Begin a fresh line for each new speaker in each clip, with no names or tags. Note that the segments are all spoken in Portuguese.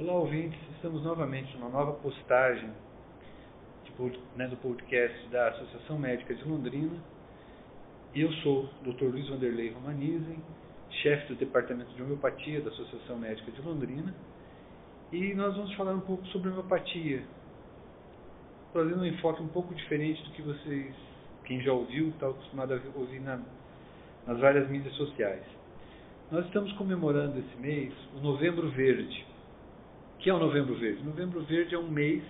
Olá, ouvintes. Estamos novamente numa nova postagem de, né, do podcast da Associação Médica de Londrina. Eu sou o Dr. Luiz Vanderlei Romanizen, chefe do Departamento de Homeopatia da Associação Médica de Londrina. E nós vamos falar um pouco sobre homeopatia, trazendo um enfoque um pouco diferente do que vocês, quem já ouviu, está acostumado a ouvir na, nas várias mídias sociais. Nós estamos comemorando esse mês o Novembro Verde que é o Novembro Verde? Novembro Verde é um mês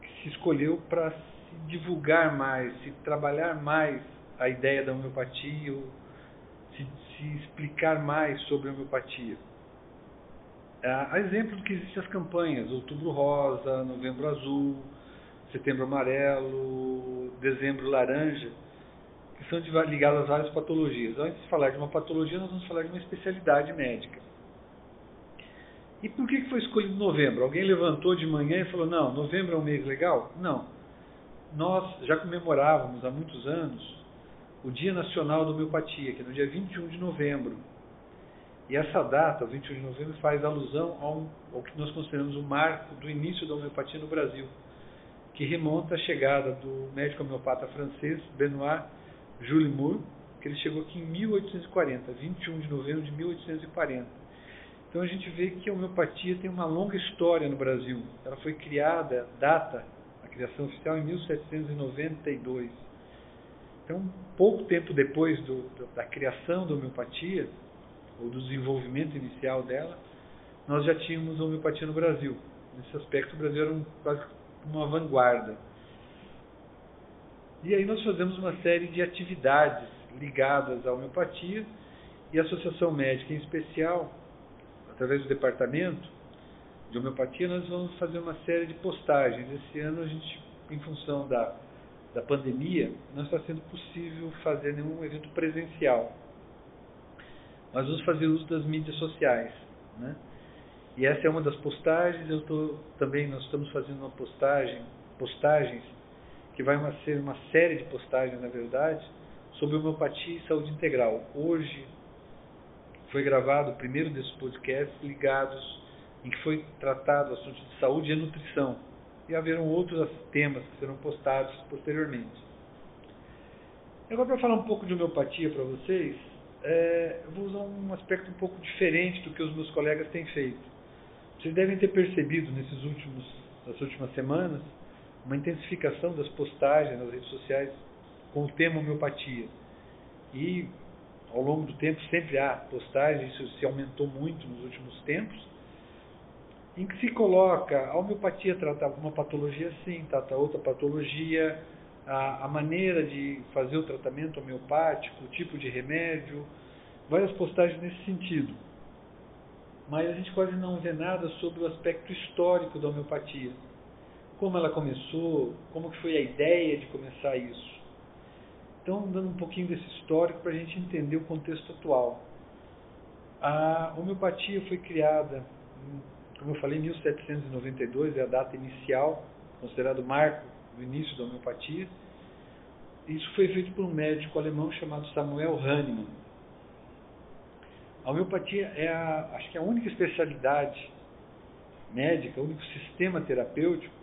que se escolheu para se divulgar mais, se trabalhar mais a ideia da homeopatia, se, se explicar mais sobre a homeopatia. Há exemplo do que existem as campanhas, Outubro Rosa, Novembro Azul, Setembro Amarelo, Dezembro Laranja, que são ligadas a várias patologias. Antes de falar de uma patologia, nós vamos falar de uma especialidade médica. E por que foi escolhido novembro? Alguém levantou de manhã e falou: não, novembro é um mês legal? Não. Nós já comemorávamos há muitos anos o Dia Nacional da Homeopatia, que é no dia 21 de novembro. E essa data, o 21 de novembro, faz alusão ao, ao que nós consideramos o marco do início da homeopatia no Brasil, que remonta à chegada do médico homeopata francês Benoit Jules Moore, que ele chegou aqui em 1840, 21 de novembro de 1840 então a gente vê que a homeopatia tem uma longa história no Brasil. Ela foi criada, data, a criação oficial em 1792. Então, pouco tempo depois do, da criação da homeopatia, ou do desenvolvimento inicial dela, nós já tínhamos homeopatia no Brasil. Nesse aspecto, o Brasil era um, quase uma vanguarda. E aí nós fazemos uma série de atividades ligadas à homeopatia e a Associação Médica em especial através do departamento de homeopatia, nós vamos fazer uma série de postagens. Esse ano a gente, em função da, da pandemia, não está sendo possível fazer nenhum evento presencial. Mas vamos fazer uso das mídias sociais, né? E essa é uma das postagens. Eu tô, também nós estamos fazendo uma postagem, postagens que vai uma, ser uma série de postagens, na verdade, sobre homeopatia e saúde integral. Hoje foi gravado o primeiro desses podcasts ligados em que foi tratado o assunto de saúde e nutrição. E haverão outros temas que serão postados posteriormente. Agora, para falar um pouco de homeopatia para vocês, é, eu vou usar um aspecto um pouco diferente do que os meus colegas têm feito. Vocês devem ter percebido nesses últimos, nas últimas semanas uma intensificação das postagens nas redes sociais com o tema homeopatia. E ao longo do tempo sempre há postagens, isso se aumentou muito nos últimos tempos, em que se coloca a homeopatia trata uma patologia sim, trata outra patologia, a, a maneira de fazer o tratamento homeopático, o tipo de remédio, várias postagens nesse sentido. Mas a gente quase não vê nada sobre o aspecto histórico da homeopatia. Como ela começou, como que foi a ideia de começar isso. Então, dando um pouquinho desse histórico para a gente entender o contexto atual. A homeopatia foi criada, como eu falei, em 1792, é a data inicial, considerado marco do início da homeopatia. Isso foi feito por um médico alemão chamado Samuel Hahnemann. A homeopatia é a, acho que é a única especialidade médica, o único sistema terapêutico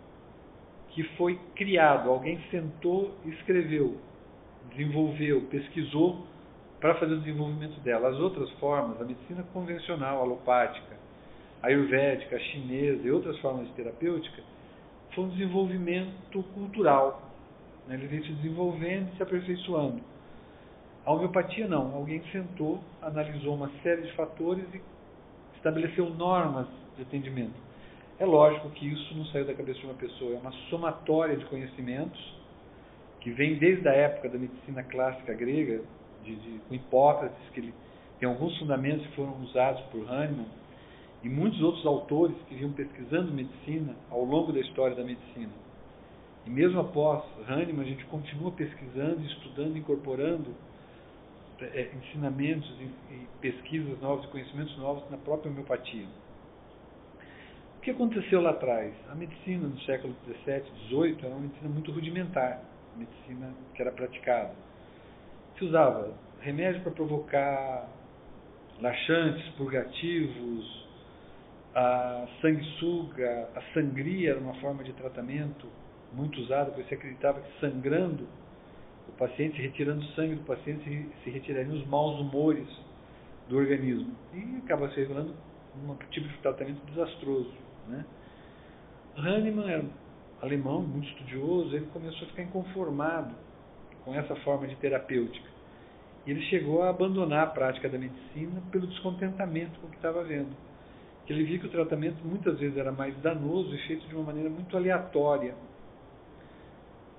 que foi criado. Alguém sentou e escreveu desenvolveu, pesquisou para fazer o desenvolvimento dela. As outras formas, a medicina convencional, alopática, ayurvédica, chinesa e outras formas de terapêutica, foi um desenvolvimento cultural. Né? Ele vem se desenvolvendo e se aperfeiçoando. A homeopatia não. Alguém sentou, analisou uma série de fatores e estabeleceu normas de atendimento. É lógico que isso não saiu da cabeça de uma pessoa, é uma somatória de conhecimentos que vem desde a época da medicina clássica grega, de, de, com Hipócrates, que ele tem alguns fundamentos que foram usados por Hahnemann, e muitos outros autores que vinham pesquisando medicina ao longo da história da medicina. E mesmo após Hahnemann, a gente continua pesquisando, estudando, incorporando é, ensinamentos e, e pesquisas novas, conhecimentos novos na própria homeopatia. O que aconteceu lá atrás? A medicina no século XVII, XVIII era uma medicina muito rudimentar medicina que era praticada. Se usava remédio para provocar laxantes, purgativos, a sanguessuga, a sangria era uma forma de tratamento muito usada, porque se acreditava que sangrando o paciente, retirando sangue do paciente, se, retirariam os maus humores do organismo. E acaba se revelando um tipo de tratamento desastroso. Né? Hahnemann era alemão, muito estudioso, ele começou a ficar inconformado com essa forma de terapêutica. E ele chegou a abandonar a prática da medicina pelo descontentamento com o que estava vendo. Ele viu que o tratamento muitas vezes era mais danoso e feito de uma maneira muito aleatória.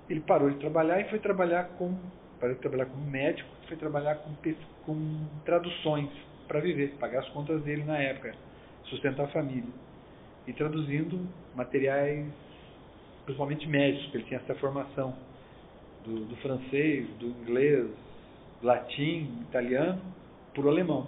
Ele parou de trabalhar e foi trabalhar com parou de trabalhar como médico, foi trabalhar com, com traduções para viver, pagar as contas dele na época, sustentar a família. E traduzindo materiais, principalmente médicos, porque ele tinha essa formação do, do francês, do inglês, latim, italiano, por alemão.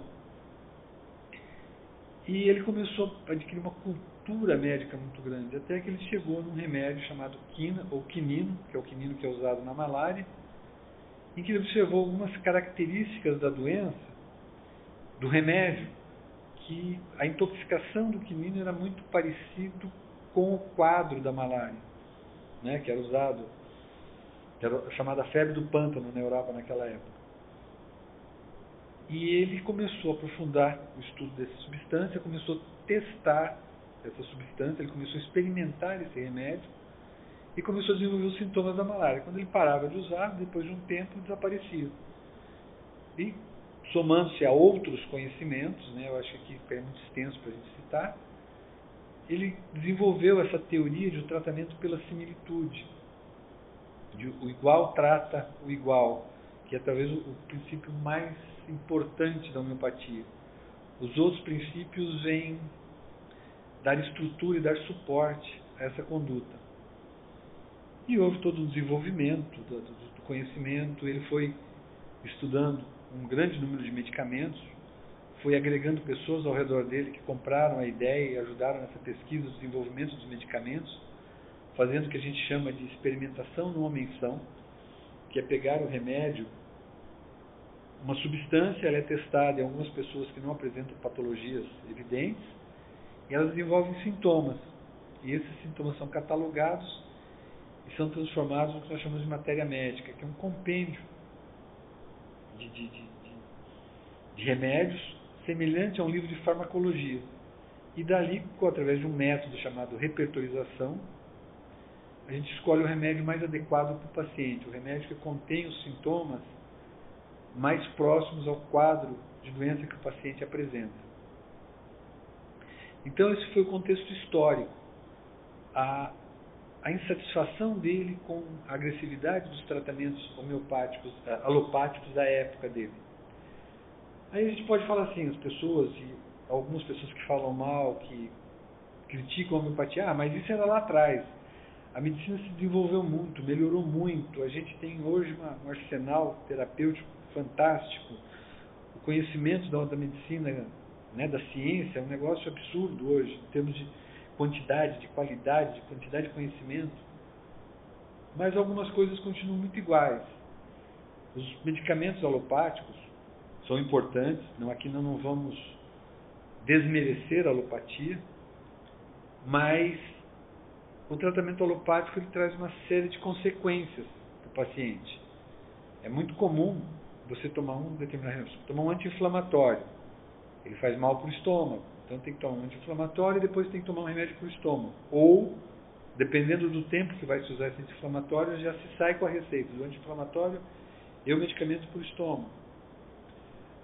E ele começou a adquirir uma cultura médica muito grande, até que ele chegou num remédio chamado quina, ou quinino, que é o quinino que é usado na malária, em que ele observou algumas características da doença, do remédio, que a intoxicação do quinino era muito parecido com o quadro da malária, né, que era usado, que era chamada febre do pântano na Europa naquela época. E ele começou a aprofundar o estudo dessa substância, começou a testar essa substância, ele começou a experimentar esse remédio e começou a desenvolver os sintomas da malária. Quando ele parava de usar, depois de um tempo, desaparecia. E somando-se a outros conhecimentos, né, eu acho que é muito extenso para a gente citar, ele desenvolveu essa teoria de um tratamento pela similitude. De, o igual trata o igual, que é talvez o, o princípio mais importante da homeopatia. Os outros princípios vêm dar estrutura e dar suporte a essa conduta. E houve todo um desenvolvimento do, do conhecimento, ele foi estudando um grande número de medicamentos, foi agregando pessoas ao redor dele que compraram a ideia e ajudaram nessa pesquisa, desenvolvimento dos medicamentos, fazendo o que a gente chama de experimentação numa menção, que é pegar o remédio uma substância ela é testada em algumas pessoas que não apresentam patologias evidentes e elas desenvolvem sintomas. E esses sintomas são catalogados e são transformados no que nós chamamos de matéria médica, que é um compêndio de, de, de, de remédios semelhante a um livro de farmacologia. E dali, através de um método chamado repertorização, a gente escolhe o remédio mais adequado para o paciente, o remédio que contém os sintomas mais próximos ao quadro de doença que o paciente apresenta. Então, esse foi o contexto histórico. A, a insatisfação dele com a agressividade dos tratamentos homeopáticos, eh, alopáticos da época dele. Aí a gente pode falar assim, as pessoas, e algumas pessoas que falam mal, que criticam a homeopatia, ah, mas isso era lá atrás. A medicina se desenvolveu muito, melhorou muito. A gente tem hoje uma, um arsenal terapêutico fantástico. O conhecimento da, da medicina, né, da ciência, é um negócio absurdo hoje, em termos de quantidade, de qualidade, de quantidade de conhecimento. Mas algumas coisas continuam muito iguais. Os medicamentos alopáticos são importantes, não, aqui não, não vamos desmerecer a alopatia, mas o tratamento alopático ele traz uma série de consequências para o paciente. É muito comum você tomar um determinado tomar um anti-inflamatório. Ele faz mal para o estômago. Então tem que tomar um anti-inflamatório e depois tem que tomar um remédio para o estômago. Ou, dependendo do tempo que vai se usar esse anti-inflamatório, já se sai com a receita do anti-inflamatório e o medicamento para o estômago.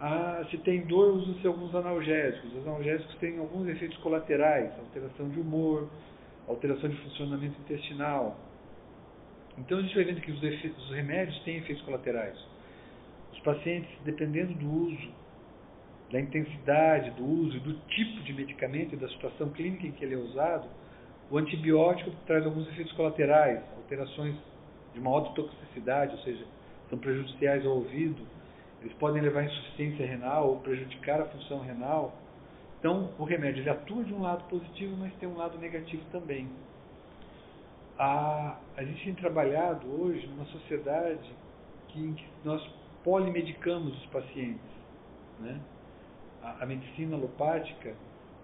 Ah, se tem dor, usa-se alguns analgésicos. Os analgésicos têm alguns efeitos colaterais, alteração de humor, alteração de funcionamento intestinal. Então a gente vai vendo que os, efeitos, os remédios têm efeitos colaterais. Os pacientes, dependendo do uso, da intensidade do uso e do tipo de medicamento e da situação clínica em que ele é usado, o antibiótico traz alguns efeitos colaterais, alterações de uma toxicidade, ou seja, são prejudiciais ao ouvido, eles podem levar a insuficiência renal ou prejudicar a função renal. Então, o remédio ele atua de um lado positivo, mas tem um lado negativo também. A, a gente tem trabalhado hoje numa sociedade que, em que nós polimedicamos os pacientes. Né? A, a medicina alopática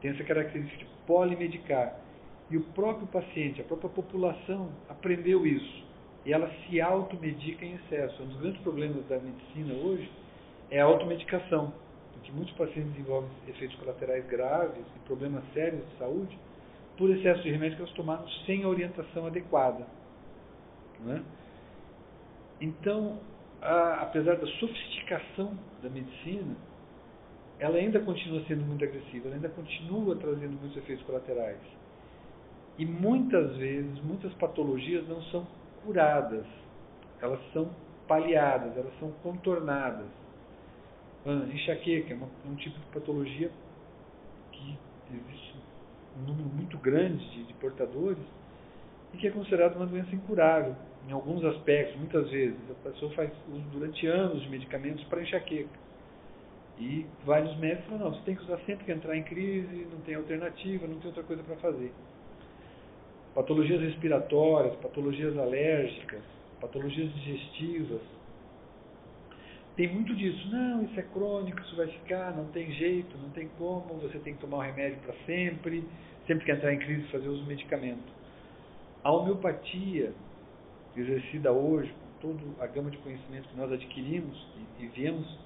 tem essa característica de polimedicar. E o próprio paciente, a própria população aprendeu isso. E ela se automedica em excesso. Um dos grandes problemas da medicina hoje é a automedicação, porque muitos pacientes desenvolvem efeitos colaterais graves e problemas sérios de saúde por excesso de remédio que eles tomaram sem a orientação adequada. Né? Então, a, apesar da sofisticação da medicina, ela ainda continua sendo muito agressiva, ela ainda continua trazendo muitos efeitos colaterais. E muitas vezes, muitas patologias não são curadas, elas são paliadas, elas são contornadas. Enxaqueca é uma, um tipo de patologia que existe um número muito grande de, de portadores e que é considerada uma doença incurável em alguns aspectos, muitas vezes. A pessoa faz uso durante anos de medicamentos para enxaqueca. E vários médicos falam, não, você tem que usar sempre que entrar em crise, não tem alternativa, não tem outra coisa para fazer patologias respiratórias, patologias alérgicas, patologias digestivas. Tem muito disso. Não, isso é crônico, isso vai ficar, não tem jeito, não tem como, você tem que tomar o remédio para sempre, sempre que entrar em crise fazer uso do medicamento. A homeopatia, exercida hoje, com toda a gama de conhecimento que nós adquirimos e, e viemos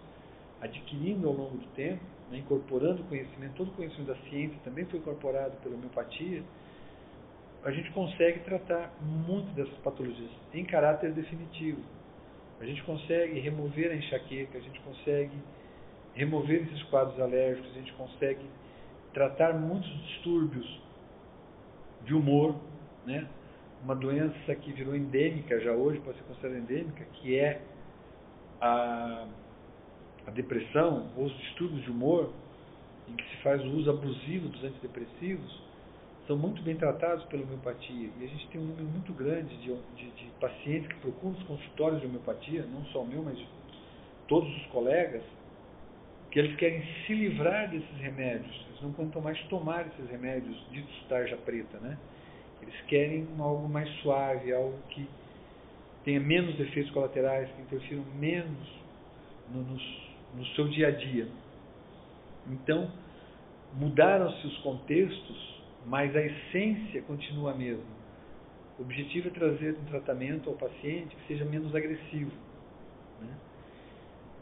adquirindo ao longo do tempo, né, incorporando conhecimento, todo o conhecimento da ciência também foi incorporado pela homeopatia, a gente consegue tratar muito dessas patologias em caráter definitivo. A gente consegue remover a enxaqueca, a gente consegue remover esses quadros alérgicos, a gente consegue tratar muitos distúrbios de humor, né? Uma doença que virou endêmica já hoje, pode ser considerada endêmica, que é a, a depressão ou os distúrbios de humor, em que se faz o uso abusivo dos antidepressivos, são muito bem tratados pela homeopatia. E a gente tem um número muito grande de, de, de pacientes que procuram os consultórios de homeopatia, não só o meu, mas todos os colegas, que eles querem se livrar desses remédios. Eles não aguentam mais tomar esses remédios ditos tarja preta, né? Eles querem algo mais suave, algo que tenha menos efeitos colaterais, que interfiram menos no, no, no seu dia a dia. Então, mudaram-se os contextos mas a essência continua a mesma. O objetivo é trazer um tratamento ao paciente que seja menos agressivo. Né?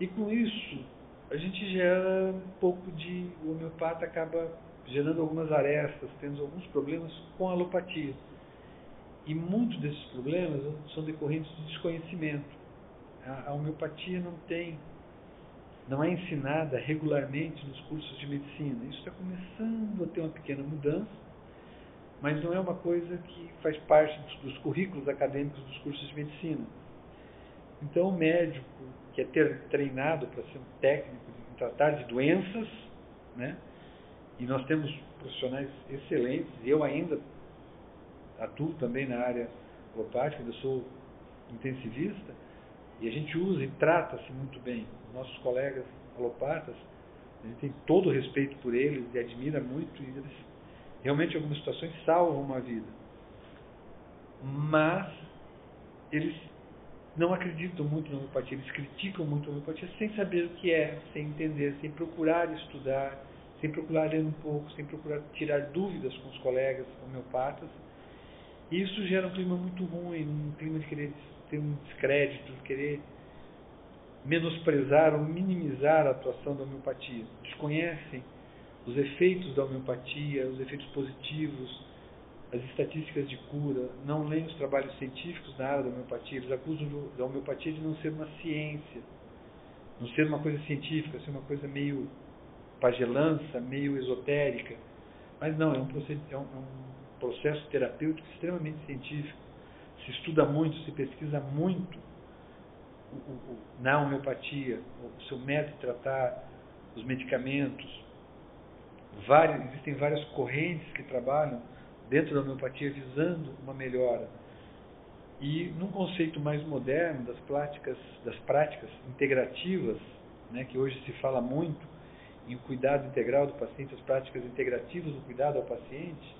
E com isso, a gente gera um pouco de. O homeopata acaba gerando algumas arestas, tendo alguns problemas com a alopatia. E muitos desses problemas são decorrentes de desconhecimento. A, a homeopatia não tem não é ensinada regularmente nos cursos de medicina. Isso está começando a ter uma pequena mudança, mas não é uma coisa que faz parte dos, currículos acadêmicos dos cursos de medicina. Então, o médico que é ter, treinado para ser um técnico em tratar de doenças, né? e nós temos profissionais excelentes, eu ainda atuo também na área alopática, eu sou intensivista, e a gente usa e trata-se muito bem. Nossos colegas alopatas, a gente tem todo o respeito por eles e admira muito, e eles realmente algumas situações salvam uma vida. Mas eles não acreditam muito na homeopatia, eles criticam muito a homeopatia sem saber o que é, sem entender, sem procurar estudar, sem procurar ler um pouco, sem procurar tirar dúvidas com os colegas homeopatas. E isso gera um clima muito ruim, um clima de querer ter um descrédito, de querer menosprezar ou minimizar a atuação da homeopatia. Desconhecem os efeitos da homeopatia, os efeitos positivos, as estatísticas de cura, não leem os trabalhos científicos na área da homeopatia, eles acusam da homeopatia de não ser uma ciência, não ser uma coisa científica, ser uma coisa meio pagelança, meio esotérica. Mas não, é um, processo, é é um processo terapêutico extremamente científico. Se estuda muito, se pesquisa muito na homeopatia, o seu método de tratar, os medicamentos, várias, existem várias correntes que trabalham dentro da homeopatia visando uma melhora. E num conceito mais moderno das práticas, das práticas integrativas, né, que hoje se fala muito em cuidado integral do paciente, as práticas integrativas do cuidado ao paciente,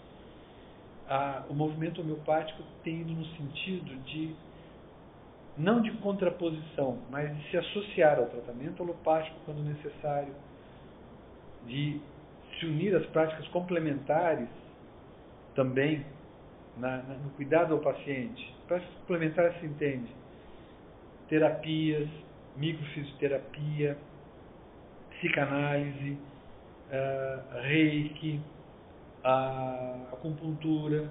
a, o movimento homeopático tem no sentido de não de contraposição, mas de se associar ao tratamento alopático quando necessário, de se unir às práticas complementares também na, na, no cuidado ao paciente. Práticas complementares se entende terapias, microfisioterapia, psicanálise, uh, reiki, a acupuntura,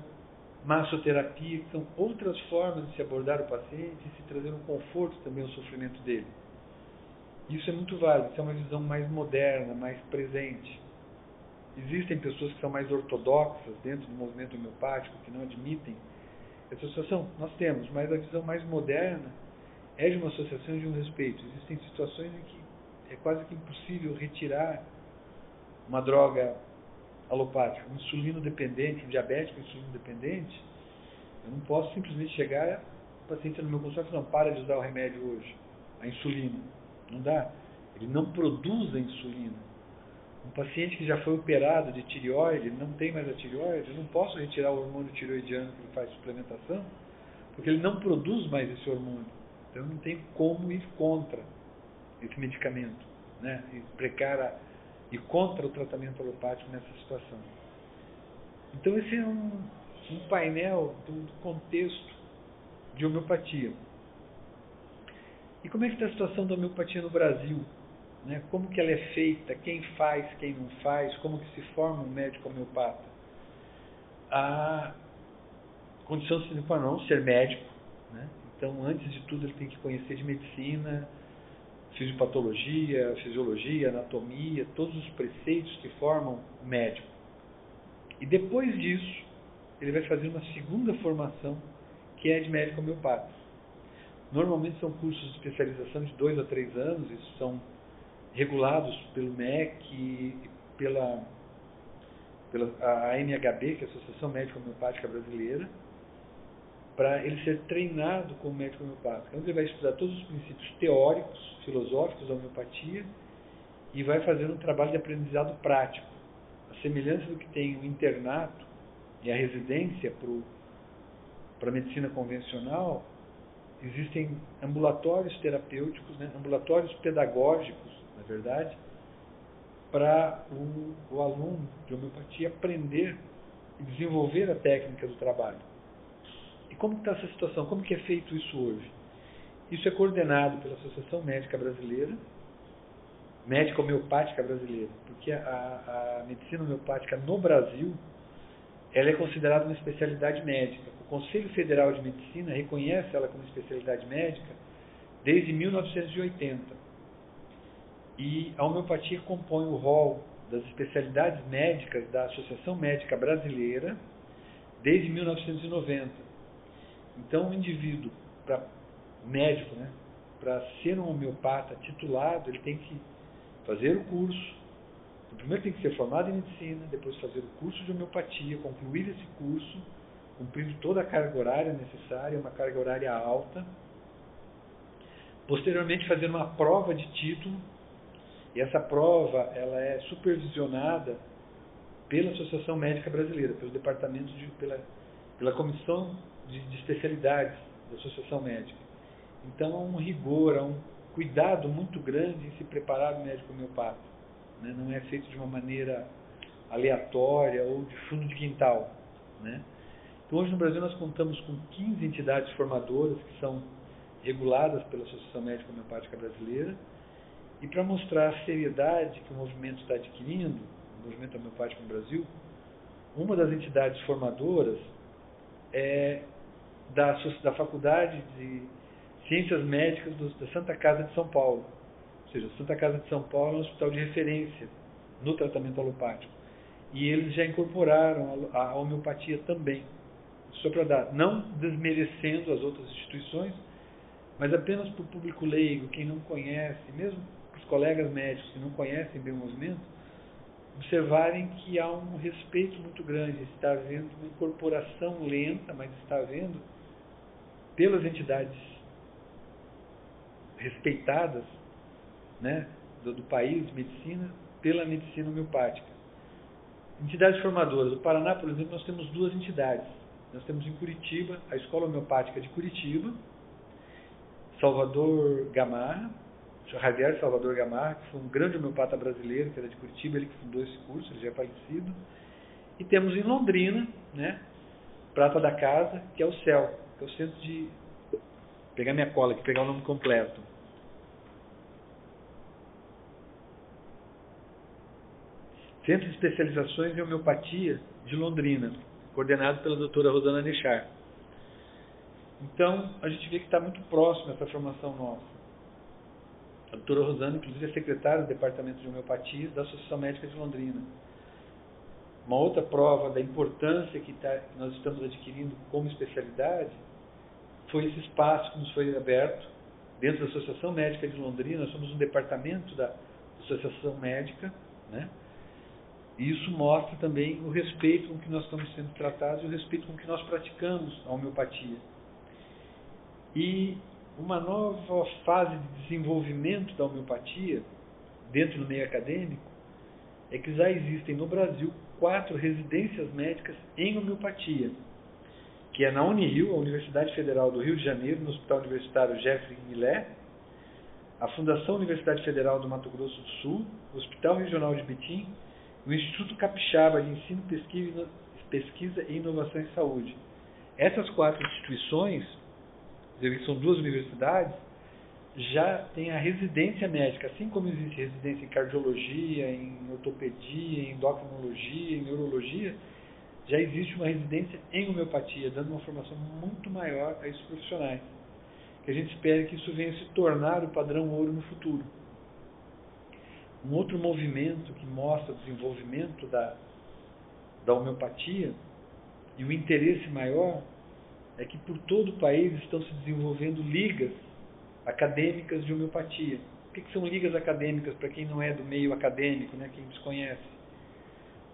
massoterapia, que são outras formas de se abordar o paciente e se trazer um conforto também ao sofrimento dele. Isso é muito válido, isso é uma visão mais moderna, mais presente. Existem pessoas que são mais ortodoxas dentro do movimento homeopático, que não admitem essa associação. Nós temos, mas a visão mais moderna é de uma associação de um respeito. Existem situações em que é quase que impossível retirar uma droga alopática, um insulino dependente, um diabético insulino dependente. Eu não posso simplesmente chegar, o paciente no meu consultório e não, para de usar o remédio hoje, a insulina. Não dá. Ele não produz a insulina. Um paciente que já foi operado de tireoide, não tem mais a tireoide, eu não posso retirar o hormônio tireoidiano que ele faz suplementação, porque ele não produz mais esse hormônio. Então eu não tenho como ir contra esse medicamento, né? E precar a, e contra o tratamento alopático nessa situação. Então esse é um, um painel do contexto de homeopatia. E como é que está a situação da homeopatia no Brasil? Né? Como que ela é feita? Quem faz, quem não faz? Como que se forma um médico homeopata? A condição sine qua non, ser médico. Né? Então, antes de tudo, ele tem que conhecer de medicina, fisiopatologia, fisiologia, anatomia, todos os preceitos que formam o médico. E depois disso, ele vai fazer uma segunda formação, que é de médico homeopata. Normalmente são cursos de especialização de dois a três anos, isso são regulados pelo MEC e pela, pela a AMHB, que é a Associação Médica Homeopática Brasileira, para ele ser treinado como médico homeopático. Então ele vai estudar todos os princípios teóricos, filosóficos da homeopatia e vai fazer um trabalho de aprendizado prático. A semelhança do que tem o internato e a residência para a medicina convencional, existem ambulatórios terapêuticos, né, ambulatórios pedagógicos, na verdade, para o, o aluno de homeopatia aprender e desenvolver a técnica do trabalho. E como está essa situação? Como que é feito isso hoje? Isso é coordenado pela Associação Médica Brasileira, Médica Homeopática Brasileira, porque a, a medicina homeopática no Brasil ela é considerada uma especialidade médica. O Conselho Federal de Medicina reconhece ela como especialidade médica desde 1980. E a homeopatia compõe o rol das especialidades médicas da Associação Médica Brasileira desde 1990. Então, o indivíduo, para médico, né, para ser um homeopata titulado, ele tem que fazer o curso. Primeiro tem que ser formado em medicina, depois fazer o curso de homeopatia, concluir esse curso, cumprindo toda a carga horária necessária, uma carga horária alta. Posteriormente, fazer uma prova de título, e essa prova ela é supervisionada pela Associação Médica Brasileira, pelo departamento de, pela, pela comissão de, de especialidades da Associação Médica. Então há um rigor, há um cuidado muito grande em se preparar o médico homeopata. Né? Não é feito de uma maneira aleatória ou de fundo de quintal. Né? Então hoje no Brasil nós contamos com 15 entidades formadoras que são reguladas pela Associação Médica Homeopática Brasileira. E para mostrar a seriedade que o movimento está adquirindo, o movimento homeopático no Brasil, uma das entidades formadoras é da, da Faculdade de Ciências Médicas do, da Santa Casa de São Paulo. Ou seja, a Santa Casa de São Paulo é um hospital de referência no tratamento alopático. E eles já incorporaram a, a homeopatia também. Só para dar, não desmerecendo as outras instituições, mas apenas para o público leigo, quem não conhece, mesmo os colegas médicos que não conhecem bem o movimento, observarem que há um respeito muito grande, está havendo uma incorporação lenta, mas está havendo pelas entidades respeitadas né, do, do país de medicina, pela medicina homeopática. Entidades formadoras. No Paraná, por exemplo, nós temos duas entidades. Nós temos em Curitiba a Escola Homeopática de Curitiba, Salvador Gamarra, Javier Salvador Gamarra, que foi um grande homeopata brasileiro, que era de Curitiba, ele que fundou esse curso, ele já é falecido. E temos em Londrina, né, Prata da Casa, que é o CEL, que é o Centro de... Vou pegar minha cola aqui, pegar o nome completo. Centro de Especializações em Homeopatia de Londrina, coordenado pela doutora Rosana Nechar. Então, a gente vê que está muito próximo essa formação nossa. A doutora Rosana, inclusive, é secretária do Departamento de Homeopatia da Associação Médica de Londrina. Uma outra prova da importância que, tá, que nós estamos adquirindo como especialidade foi esse espaço que nos foi aberto dentro da Associação Médica de Londrina. Nós somos um departamento da Associação Médica, né? E isso mostra também o respeito com que nós estamos sendo tratados e o respeito com que nós praticamos a homeopatia. E uma nova fase de desenvolvimento da homeopatia dentro do meio acadêmico é que já existem no Brasil quatro residências médicas em homeopatia, que é na Unirio, a Universidade Federal do Rio de Janeiro, no Hospital Universitário Jeffrey Millet, a Fundação Universidade Federal do Mato Grosso do Sul, o Hospital Regional de Betim o Instituto Capixaba de Ensino, Pesquisa, e Inovação em Saúde. Essas quatro instituições, que são duas universidades, já têm a residência médica, assim como existe residência em cardiologia, em ortopedia, em endocrinologia, em neurologia, já existe uma residência em homeopatia, dando uma formação muito maior a esses profissionais. Que a gente espera que isso venha se tornar o padrão ouro no futuro. Um outro movimento que mostra o desenvolvimento da, da homeopatia e o interesse maior é que por todo o país estão se desenvolvendo ligas acadêmicas de homeopatia. O que, que são ligas acadêmicas para quem não é do meio acadêmico, né, quem desconhece?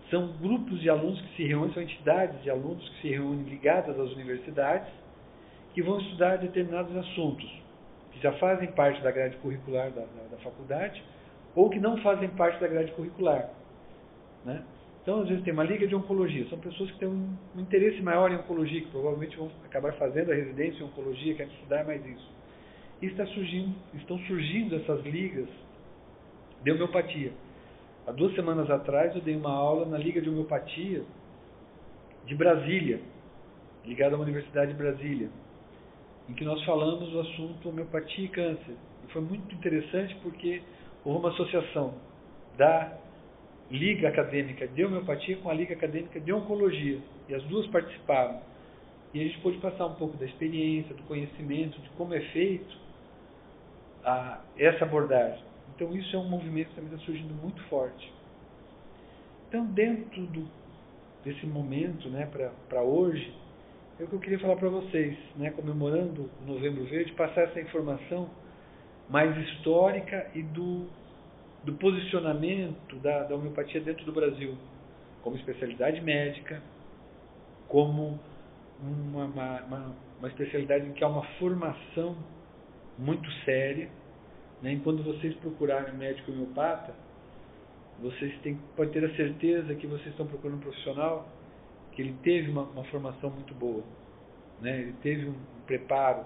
São grupos de alunos que se reúnem, são entidades de alunos que se reúnem ligadas às universidades que vão estudar determinados assuntos que já fazem parte da grade curricular da, da, da faculdade ou que não fazem parte da grade curricular. Né? Então, às vezes, tem uma liga de oncologia. São pessoas que têm um, interesse maior em oncologia, que provavelmente vão acabar fazendo a residência em oncologia, querem estudar mais isso. E está surgindo, estão surgindo essas ligas de homeopatia. Há duas semanas atrás, eu dei uma aula na Liga de Homeopatia de Brasília, ligada à Universidade de Brasília, em que nós falamos do assunto homeopatia e câncer. E foi muito interessante porque houve uma associação da Liga Acadêmica de Homeopatia com a Liga Acadêmica de Oncologia. E as duas participaram. E a gente pôde passar um pouco da experiência, do conhecimento, de como é feito a, essa abordagem. Então isso é um movimento que também está surgindo muito forte. Então dentro do, desse momento, né, para hoje, é o que eu queria falar para vocês, né, comemorando o Novembro Verde, passar essa informação mais histórica e do, do posicionamento da, da homeopatia dentro do Brasil, como especialidade médica, como uma, uma, uma, especialidade em que há uma formação muito séria. Né? E quando vocês procurarem médico homeopata, vocês têm, podem ter a certeza que vocês estão procurando um profissional que ele teve uma, uma formação muito boa, né? ele teve um preparo.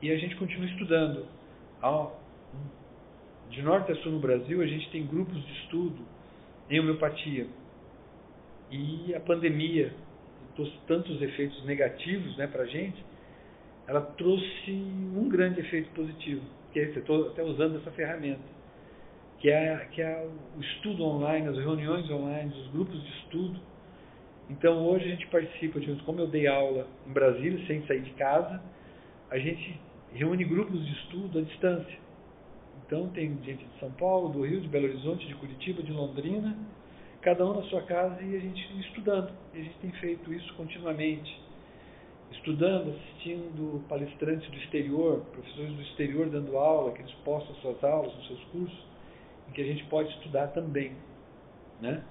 E a gente continua estudando de norte a sul no Brasil, a gente tem grupos de estudo em homeopatia. E a pandemia trouxe tantos efeitos negativos né, para a gente, ela trouxe um grande efeito positivo, que estou até usando essa ferramenta, que é, que é o estudo online, as reuniões online, os grupos de estudo. Então hoje a gente participa, de, como eu dei aula em Brasília, sem sair de casa, a gente reúne grupos de estudo à distância. Então tem gente de São Paulo, do Rio, de Belo Horizonte, de Curitiba, de Londrina, cada um na sua casa e a gente estudando. E a gente tem feito isso continuamente. Estudando, assistindo palestrantes do exterior, professores do exterior dando aula, que eles postam suas aulas, os seus cursos, em que a gente pode estudar também. Né?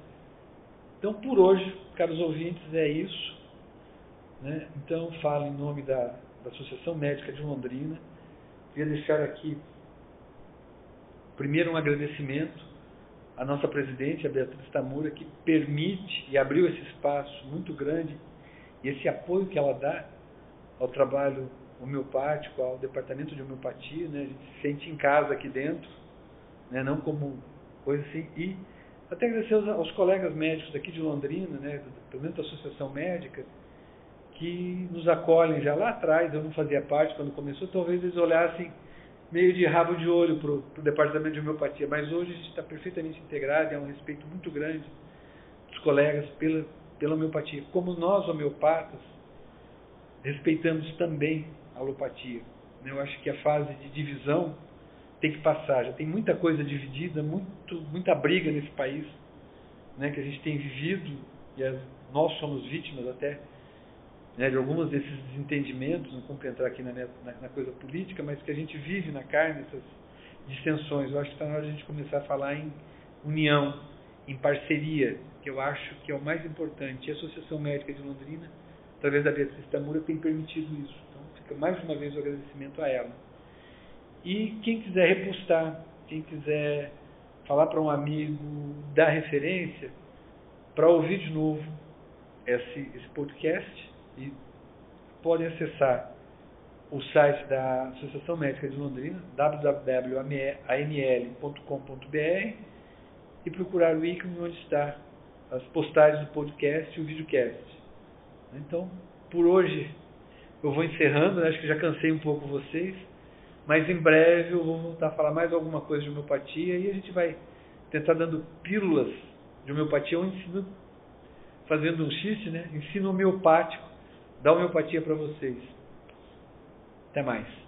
Então, por hoje, caros ouvintes, é isso. Né? Então, falo em nome da da Associação Médica de Londrina. Queria deixar aqui, primeiro, um agradecimento à nossa presidente, a Beatriz Tamura, que permite e abriu esse espaço muito grande e esse apoio que ela dá ao trabalho homeopático, ao departamento de homeopatia. Né? A gente se sente em casa aqui dentro. né? não como coisa assim. E até agradecer aos, aos colegas médicos daqui de Londrina, né? pelo menos da Associação Médica, que nos acolhem já lá atrás, eu não fazia parte quando começou, talvez eles olhassem meio de rabo de olho para o departamento de homeopatia, mas hoje a gente está perfeitamente integrado, é um respeito muito grande dos colegas pela, pela homeopatia. Como nós, homeopatas, respeitamos também a alopatia. Né? Eu acho que a fase de divisão tem que passar. Já tem muita coisa dividida, muito, muita briga nesse país né, que a gente tem vivido, e nós somos vítimas até né, de alguns desses desentendimentos, não vou entrar aqui na, na, na, coisa política, mas que a gente vive na carne, essas distensões. Eu acho que está na hora de a gente começar a falar em união, em parceria, que eu acho que é o mais importante. E a Associação Médica de Londrina, através da Beatriz Tamura, tem permitido isso. Então, fica mais uma vez o agradecimento a ela. E quem quiser repostar, quem quiser falar para um amigo, dar referência, para ouvir de novo esse, esse podcast, e podem acessar o site da Associação Médica de Londrina, www.aml.com.br e procurar o ícone onde está as postagens do podcast e o videocast. Então, por hoje eu vou encerrando, né? acho que já cansei um pouco vocês, mas em breve eu vou voltar a falar mais alguma coisa de homeopatia e a gente vai tentar dando pílulas de homeopatia, ou ensino, fazendo um xiste, né? ensino homeopático da homeopatia para vocês. Até mais.